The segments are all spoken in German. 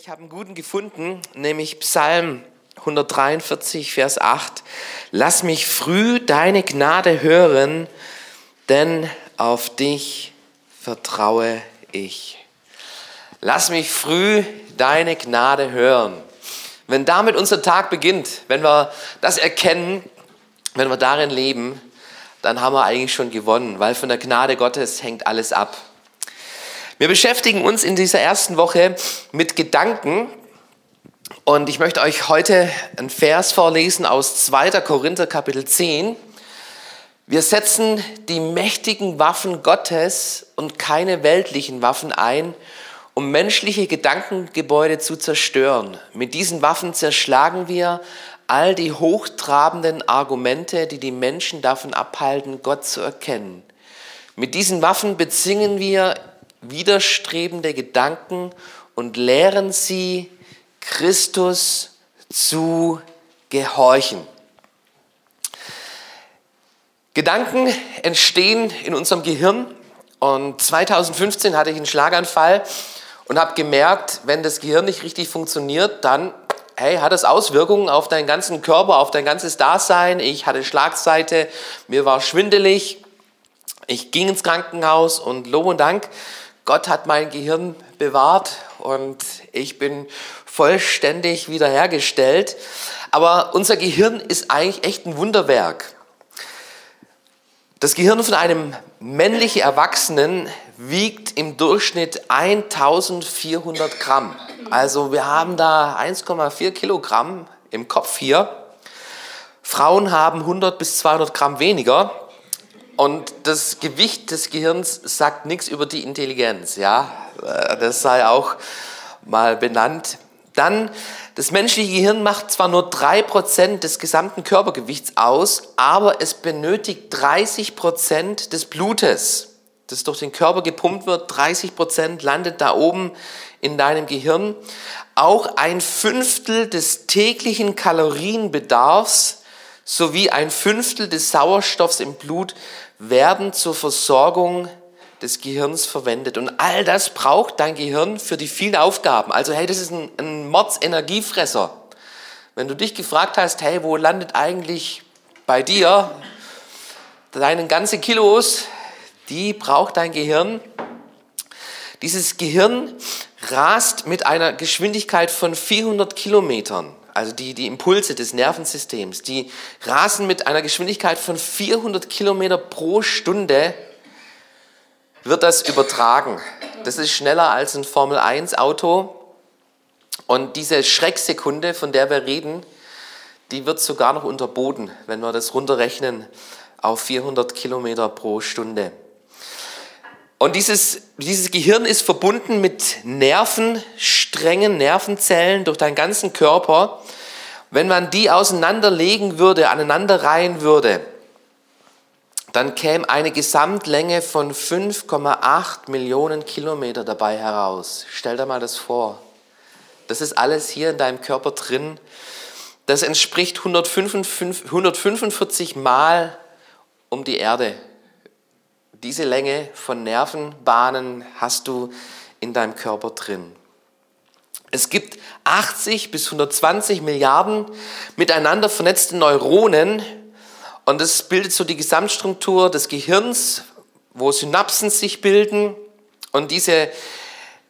ich habe einen guten gefunden, nämlich Psalm 143, Vers 8. Lass mich früh deine Gnade hören, denn auf dich vertraue ich. Lass mich früh deine Gnade hören. Wenn damit unser Tag beginnt, wenn wir das erkennen, wenn wir darin leben, dann haben wir eigentlich schon gewonnen, weil von der Gnade Gottes hängt alles ab. Wir beschäftigen uns in dieser ersten Woche mit Gedanken und ich möchte euch heute einen Vers vorlesen aus 2. Korinther Kapitel 10. Wir setzen die mächtigen Waffen Gottes und keine weltlichen Waffen ein, um menschliche Gedankengebäude zu zerstören. Mit diesen Waffen zerschlagen wir all die hochtrabenden Argumente, die die Menschen davon abhalten, Gott zu erkennen. Mit diesen Waffen bezingen wir widerstrebende Gedanken und lehren sie, Christus zu gehorchen. Gedanken entstehen in unserem Gehirn und 2015 hatte ich einen Schlaganfall und habe gemerkt, wenn das Gehirn nicht richtig funktioniert, dann hey, hat es Auswirkungen auf deinen ganzen Körper, auf dein ganzes Dasein. Ich hatte Schlagseite, mir war schwindelig, ich ging ins Krankenhaus und Lob und Dank, Gott hat mein Gehirn bewahrt und ich bin vollständig wiederhergestellt. Aber unser Gehirn ist eigentlich echt ein Wunderwerk. Das Gehirn von einem männlichen Erwachsenen wiegt im Durchschnitt 1400 Gramm. Also wir haben da 1,4 Kilogramm im Kopf hier. Frauen haben 100 bis 200 Gramm weniger. Und das Gewicht des Gehirns sagt nichts über die Intelligenz, ja. Das sei auch mal benannt. Dann, das menschliche Gehirn macht zwar nur 3% des gesamten Körpergewichts aus, aber es benötigt 30% des Blutes, das durch den Körper gepumpt wird. 30% landet da oben in deinem Gehirn. Auch ein Fünftel des täglichen Kalorienbedarfs sowie ein Fünftel des Sauerstoffs im Blut werden zur Versorgung des Gehirns verwendet. Und all das braucht dein Gehirn für die vielen Aufgaben. Also hey, das ist ein, ein Mordsenergiefresser. Wenn du dich gefragt hast, hey, wo landet eigentlich bei dir deine ganze Kilos, die braucht dein Gehirn. Dieses Gehirn rast mit einer Geschwindigkeit von 400 Kilometern also die, die Impulse des Nervensystems, die rasen mit einer Geschwindigkeit von 400 Kilometer pro Stunde, wird das übertragen. Das ist schneller als ein Formel-1-Auto. Und diese Schrecksekunde, von der wir reden, die wird sogar noch unterboten, wenn wir das runterrechnen auf 400 Kilometer pro Stunde. Und dieses, dieses Gehirn ist verbunden mit Nervensträngen, Nervenzellen durch deinen ganzen Körper. Wenn man die auseinanderlegen würde, aneinanderreihen würde, dann käme eine Gesamtlänge von 5,8 Millionen Kilometer dabei heraus. Stell dir mal das vor. Das ist alles hier in deinem Körper drin. Das entspricht 145, 145 Mal um die Erde diese Länge von Nervenbahnen hast du in deinem Körper drin. Es gibt 80 bis 120 Milliarden miteinander vernetzte Neuronen und das bildet so die Gesamtstruktur des Gehirns, wo Synapsen sich bilden und diese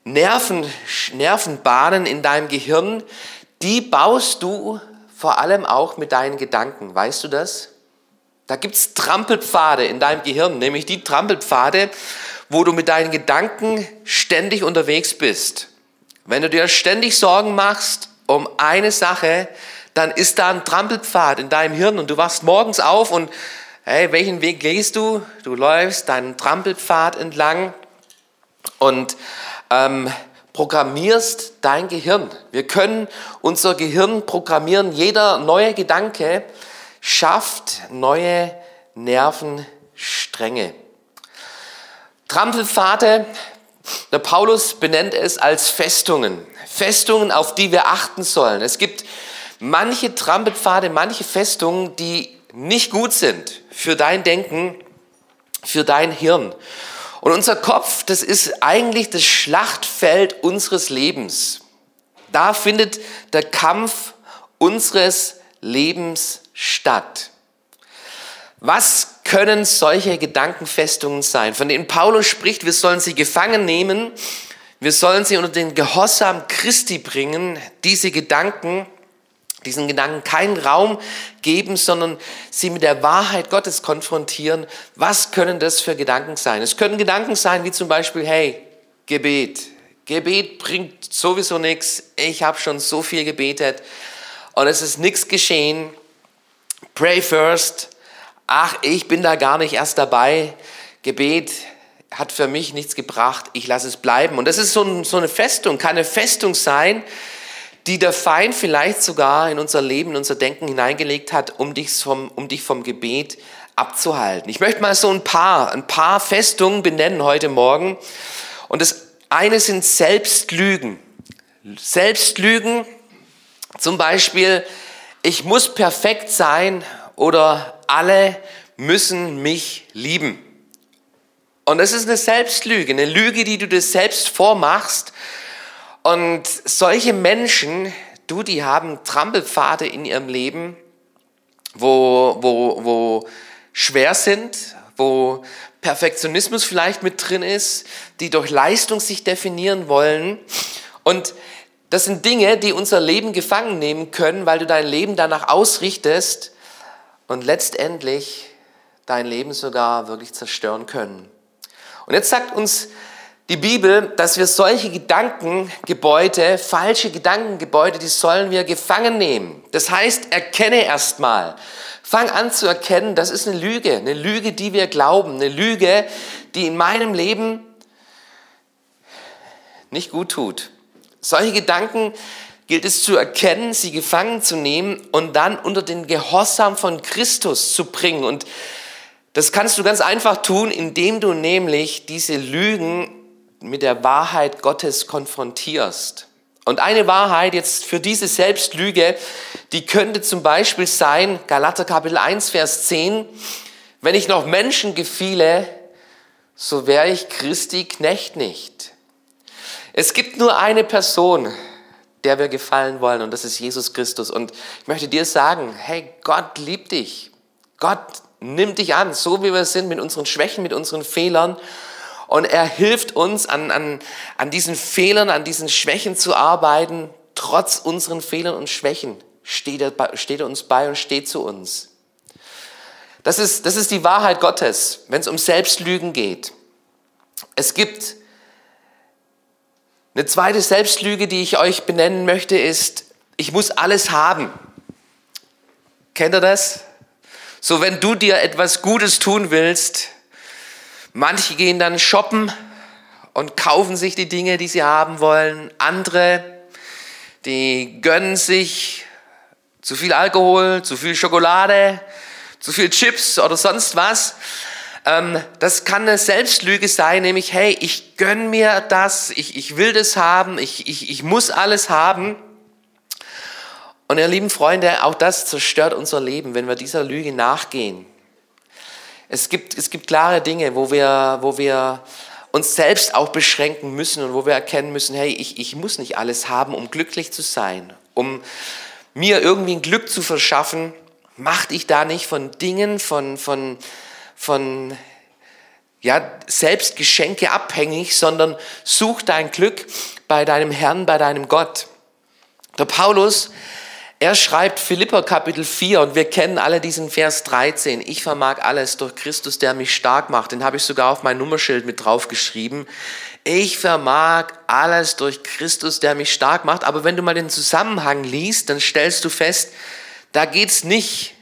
Nerven, Nervenbahnen in deinem Gehirn, die baust du vor allem auch mit deinen Gedanken. Weißt du das? Da gibt es Trampelpfade in deinem Gehirn, nämlich die Trampelpfade, wo du mit deinen Gedanken ständig unterwegs bist. Wenn du dir ständig Sorgen machst um eine Sache, dann ist da ein Trampelpfad in deinem Hirn und du wachst morgens auf und hey, welchen Weg gehst du? Du läufst deinen Trampelpfad entlang und ähm, programmierst dein Gehirn. Wir können unser Gehirn programmieren. Jeder neue Gedanke schafft neue Nervenstränge. Trampelpfade, der Paulus benennt es als Festungen. Festungen, auf die wir achten sollen. Es gibt manche Trampelpfade, manche Festungen, die nicht gut sind für dein Denken, für dein Hirn. Und unser Kopf, das ist eigentlich das Schlachtfeld unseres Lebens. Da findet der Kampf unseres Lebens statt. Was können solche Gedankenfestungen sein, von denen Paulus spricht, wir sollen sie gefangen nehmen, wir sollen sie unter den Gehorsam Christi bringen, diese Gedanken, diesen Gedanken keinen Raum geben, sondern sie mit der Wahrheit Gottes konfrontieren. Was können das für Gedanken sein? Es können Gedanken sein wie zum Beispiel, hey, Gebet. Gebet bringt sowieso nichts. Ich habe schon so viel gebetet und es ist nichts geschehen. Pray first. Ach, ich bin da gar nicht erst dabei. Gebet hat für mich nichts gebracht. Ich lasse es bleiben. Und das ist so, ein, so eine Festung, kann eine Festung sein, die der Feind vielleicht sogar in unser Leben, in unser Denken hineingelegt hat, um dich vom, um dich vom Gebet abzuhalten. Ich möchte mal so ein paar, ein paar Festungen benennen heute Morgen. Und das eine sind Selbstlügen. Selbstlügen, zum Beispiel, ich muss perfekt sein oder alle müssen mich lieben. Und das ist eine Selbstlüge, eine Lüge, die du dir selbst vormachst und solche Menschen, du, die haben Trampelpfade in ihrem Leben, wo, wo, wo schwer sind, wo Perfektionismus vielleicht mit drin ist, die durch Leistung sich definieren wollen. Und das sind Dinge, die unser Leben gefangen nehmen können, weil du dein Leben danach ausrichtest und letztendlich dein Leben sogar wirklich zerstören können. Und jetzt sagt uns die Bibel, dass wir solche Gedankengebäude, falsche Gedankengebäude, die sollen wir gefangen nehmen. Das heißt, erkenne erstmal. Fang an zu erkennen, das ist eine Lüge, eine Lüge, die wir glauben, eine Lüge, die in meinem Leben nicht gut tut. Solche Gedanken gilt es zu erkennen, sie gefangen zu nehmen und dann unter den Gehorsam von Christus zu bringen. Und das kannst du ganz einfach tun, indem du nämlich diese Lügen mit der Wahrheit Gottes konfrontierst. Und eine Wahrheit jetzt für diese Selbstlüge, die könnte zum Beispiel sein, Galater Kapitel 1, Vers 10, wenn ich noch Menschen gefiele, so wäre ich Christi Knecht nicht. Es gibt nur eine Person, der wir gefallen wollen, und das ist Jesus Christus. Und ich möchte dir sagen, hey, Gott liebt dich. Gott nimmt dich an, so wie wir sind, mit unseren Schwächen, mit unseren Fehlern. Und er hilft uns, an, an, an diesen Fehlern, an diesen Schwächen zu arbeiten. Trotz unseren Fehlern und Schwächen steht er, steht er uns bei und steht zu uns. Das ist, das ist die Wahrheit Gottes, wenn es um Selbstlügen geht. Es gibt eine zweite Selbstlüge, die ich euch benennen möchte, ist, ich muss alles haben. Kennt ihr das? So, wenn du dir etwas Gutes tun willst, Manche gehen dann shoppen und kaufen sich die Dinge, die sie haben wollen. Andere, die gönnen sich zu viel Alkohol, zu viel Schokolade, zu viel Chips oder sonst was. Ähm, das kann eine Selbstlüge sein, nämlich, hey, ich gönn mir das, ich, ich will das haben, ich, ich, ich muss alles haben. Und ihr lieben Freunde, auch das zerstört unser Leben, wenn wir dieser Lüge nachgehen. Es gibt, es gibt klare Dinge, wo wir, wo wir uns selbst auch beschränken müssen und wo wir erkennen müssen, hey, ich, ich muss nicht alles haben, um glücklich zu sein, um mir irgendwie ein Glück zu verschaffen. Mach dich da nicht von Dingen, von, von, von ja, Selbstgeschenke abhängig, sondern such dein Glück bei deinem Herrn, bei deinem Gott. Der Paulus, er schreibt Philipper Kapitel 4 und wir kennen alle diesen Vers 13. Ich vermag alles durch Christus, der mich stark macht. Den habe ich sogar auf mein Nummerschild mit drauf geschrieben. Ich vermag alles durch Christus, der mich stark macht. Aber wenn du mal den Zusammenhang liest, dann stellst du fest, da geht's nicht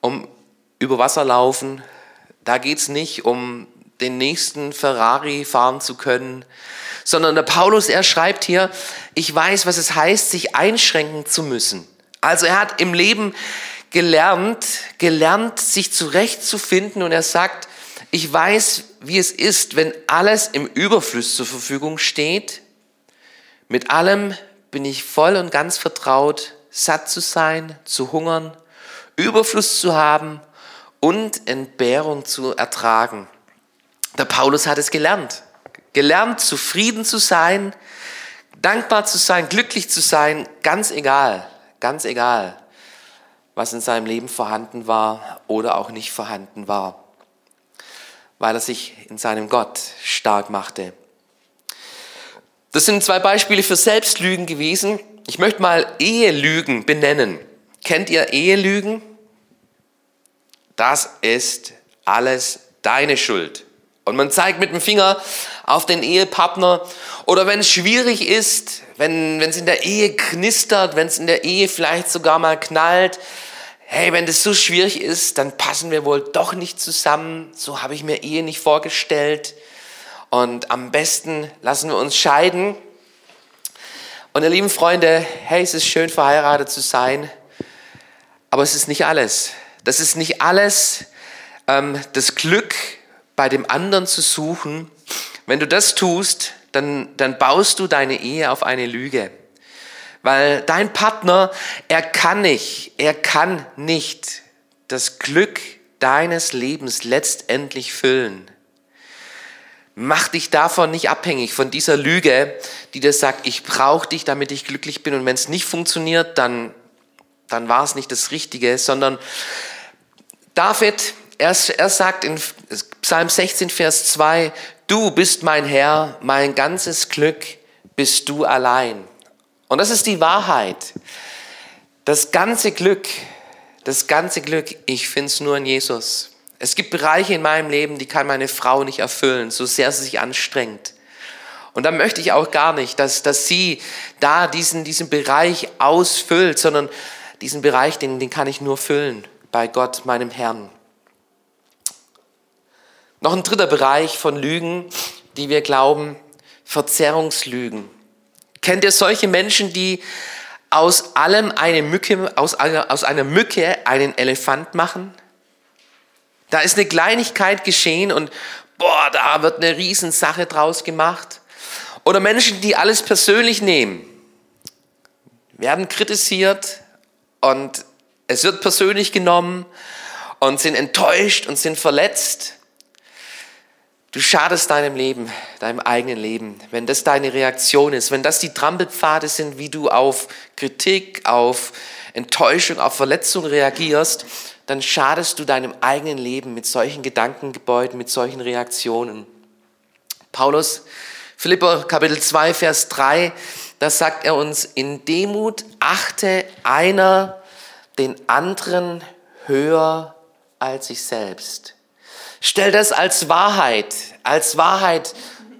um über Wasser laufen. Da geht's nicht um den nächsten Ferrari fahren zu können, sondern der Paulus, er schreibt hier, ich weiß, was es heißt, sich einschränken zu müssen. Also er hat im Leben gelernt, gelernt, sich zurechtzufinden und er sagt, ich weiß, wie es ist, wenn alles im Überfluss zur Verfügung steht. Mit allem bin ich voll und ganz vertraut, satt zu sein, zu hungern, Überfluss zu haben und Entbehrung zu ertragen. Der Paulus hat es gelernt gelernt, zufrieden zu sein, dankbar zu sein, glücklich zu sein, ganz egal, ganz egal, was in seinem Leben vorhanden war oder auch nicht vorhanden war, weil er sich in seinem Gott stark machte. Das sind zwei Beispiele für Selbstlügen gewesen. Ich möchte mal Ehelügen benennen. Kennt ihr Ehelügen? Das ist alles deine Schuld. Und man zeigt mit dem Finger auf den Ehepartner. Oder wenn es schwierig ist, wenn es in der Ehe knistert, wenn es in der Ehe vielleicht sogar mal knallt, hey, wenn das so schwierig ist, dann passen wir wohl doch nicht zusammen. So habe ich mir Ehe nicht vorgestellt. Und am besten lassen wir uns scheiden. Und ihr lieben Freunde, hey, es ist schön verheiratet zu sein, aber es ist nicht alles. Das ist nicht alles, ähm, das Glück bei dem anderen zu suchen. Wenn du das tust, dann, dann baust du deine Ehe auf eine Lüge. Weil dein Partner, er kann nicht, er kann nicht das Glück deines Lebens letztendlich füllen. Mach dich davon nicht abhängig, von dieser Lüge, die dir sagt, ich brauche dich, damit ich glücklich bin. Und wenn es nicht funktioniert, dann, dann war es nicht das Richtige, sondern David, er, er sagt in Psalm 16, Vers 2, du bist mein Herr, mein ganzes Glück bist du allein. Und das ist die Wahrheit. Das ganze Glück, das ganze Glück, ich finde es nur in Jesus. Es gibt Bereiche in meinem Leben, die kann meine Frau nicht erfüllen, so sehr sie sich anstrengt. Und da möchte ich auch gar nicht, dass, dass sie da diesen, diesen Bereich ausfüllt, sondern diesen Bereich, den, den kann ich nur füllen bei Gott, meinem Herrn. Noch ein dritter Bereich von Lügen, die wir glauben, Verzerrungslügen. Kennt ihr solche Menschen, die aus allem eine Mücke, aus einer, aus einer Mücke einen Elefant machen? Da ist eine Kleinigkeit geschehen und boah, da wird eine Riesensache draus gemacht. Oder Menschen, die alles persönlich nehmen, werden kritisiert und es wird persönlich genommen und sind enttäuscht und sind verletzt. Du schadest deinem Leben, deinem eigenen Leben, wenn das deine Reaktion ist, wenn das die Trampelpfade sind, wie du auf Kritik, auf Enttäuschung, auf Verletzung reagierst, dann schadest du deinem eigenen Leben mit solchen Gedankengebäuden, mit solchen Reaktionen. Paulus, Philipper Kapitel 2, Vers 3, da sagt er uns, in Demut achte einer den anderen höher als sich selbst. Stell das als Wahrheit, als Wahrheit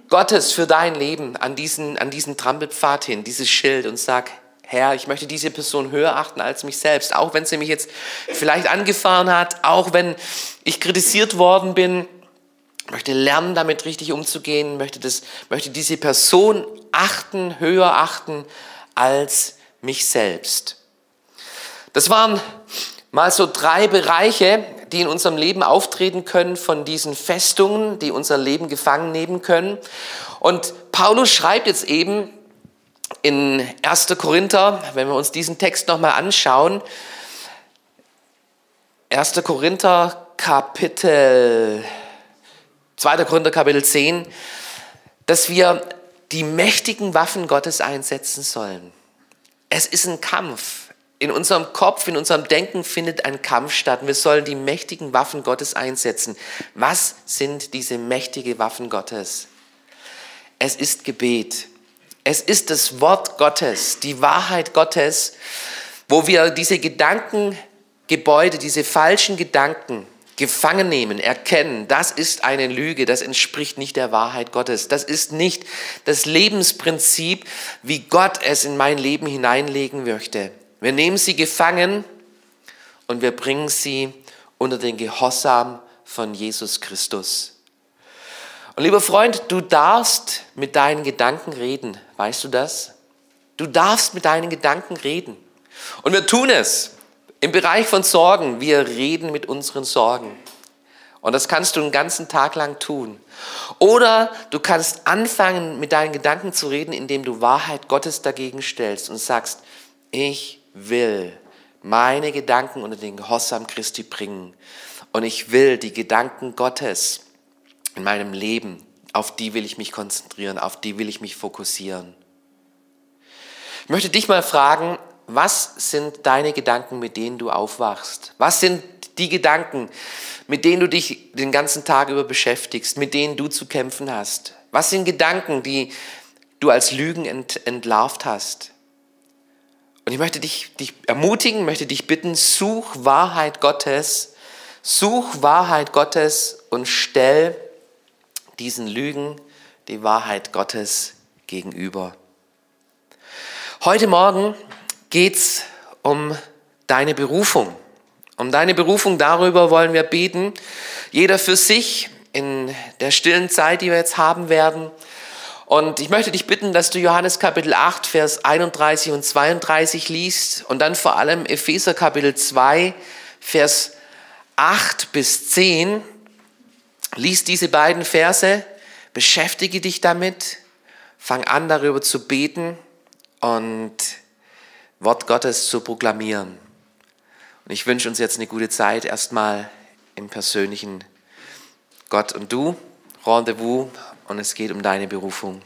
Gottes für dein Leben an diesen, an diesen Trampelpfad hin, dieses Schild und sag, Herr, ich möchte diese Person höher achten als mich selbst, auch wenn sie mich jetzt vielleicht angefahren hat, auch wenn ich kritisiert worden bin, möchte lernen, damit richtig umzugehen, möchte, das, möchte diese Person achten, höher achten als mich selbst. Das waren mal so drei Bereiche, die in unserem Leben auftreten können, von diesen Festungen, die unser Leben gefangen nehmen können. Und Paulus schreibt jetzt eben in 1. Korinther, wenn wir uns diesen Text nochmal anschauen, 1. Korinther Kapitel, 2. Korinther Kapitel 10, dass wir die mächtigen Waffen Gottes einsetzen sollen. Es ist ein Kampf. In unserem Kopf, in unserem Denken findet ein Kampf statt. Wir sollen die mächtigen Waffen Gottes einsetzen. Was sind diese mächtigen Waffen Gottes? Es ist Gebet. Es ist das Wort Gottes, die Wahrheit Gottes, wo wir diese Gedankengebäude, diese falschen Gedanken gefangen nehmen, erkennen, das ist eine Lüge, das entspricht nicht der Wahrheit Gottes. Das ist nicht das Lebensprinzip, wie Gott es in mein Leben hineinlegen möchte. Wir nehmen sie gefangen und wir bringen sie unter den Gehorsam von Jesus Christus. Und lieber Freund, du darfst mit deinen Gedanken reden. Weißt du das? Du darfst mit deinen Gedanken reden. Und wir tun es im Bereich von Sorgen. Wir reden mit unseren Sorgen. Und das kannst du einen ganzen Tag lang tun. Oder du kannst anfangen, mit deinen Gedanken zu reden, indem du Wahrheit Gottes dagegen stellst und sagst, ich will meine Gedanken unter den Gehorsam Christi bringen. Und ich will die Gedanken Gottes in meinem Leben, auf die will ich mich konzentrieren, auf die will ich mich fokussieren. Ich möchte dich mal fragen, was sind deine Gedanken, mit denen du aufwachst? Was sind die Gedanken, mit denen du dich den ganzen Tag über beschäftigst, mit denen du zu kämpfen hast? Was sind Gedanken, die du als Lügen ent, entlarvt hast? Und ich möchte dich, dich ermutigen, möchte dich bitten, such Wahrheit Gottes, such Wahrheit Gottes und stell diesen Lügen die Wahrheit Gottes gegenüber. Heute Morgen geht es um deine Berufung. Um deine Berufung, darüber wollen wir beten. Jeder für sich in der stillen Zeit, die wir jetzt haben werden. Und ich möchte dich bitten, dass du Johannes Kapitel 8, Vers 31 und 32 liest und dann vor allem Epheser Kapitel 2, Vers 8 bis 10. Lies diese beiden Verse, beschäftige dich damit, fang an darüber zu beten und Wort Gottes zu proklamieren. Und ich wünsche uns jetzt eine gute Zeit, erstmal im persönlichen Gott und du, Rendezvous, und es geht um deine Berufung.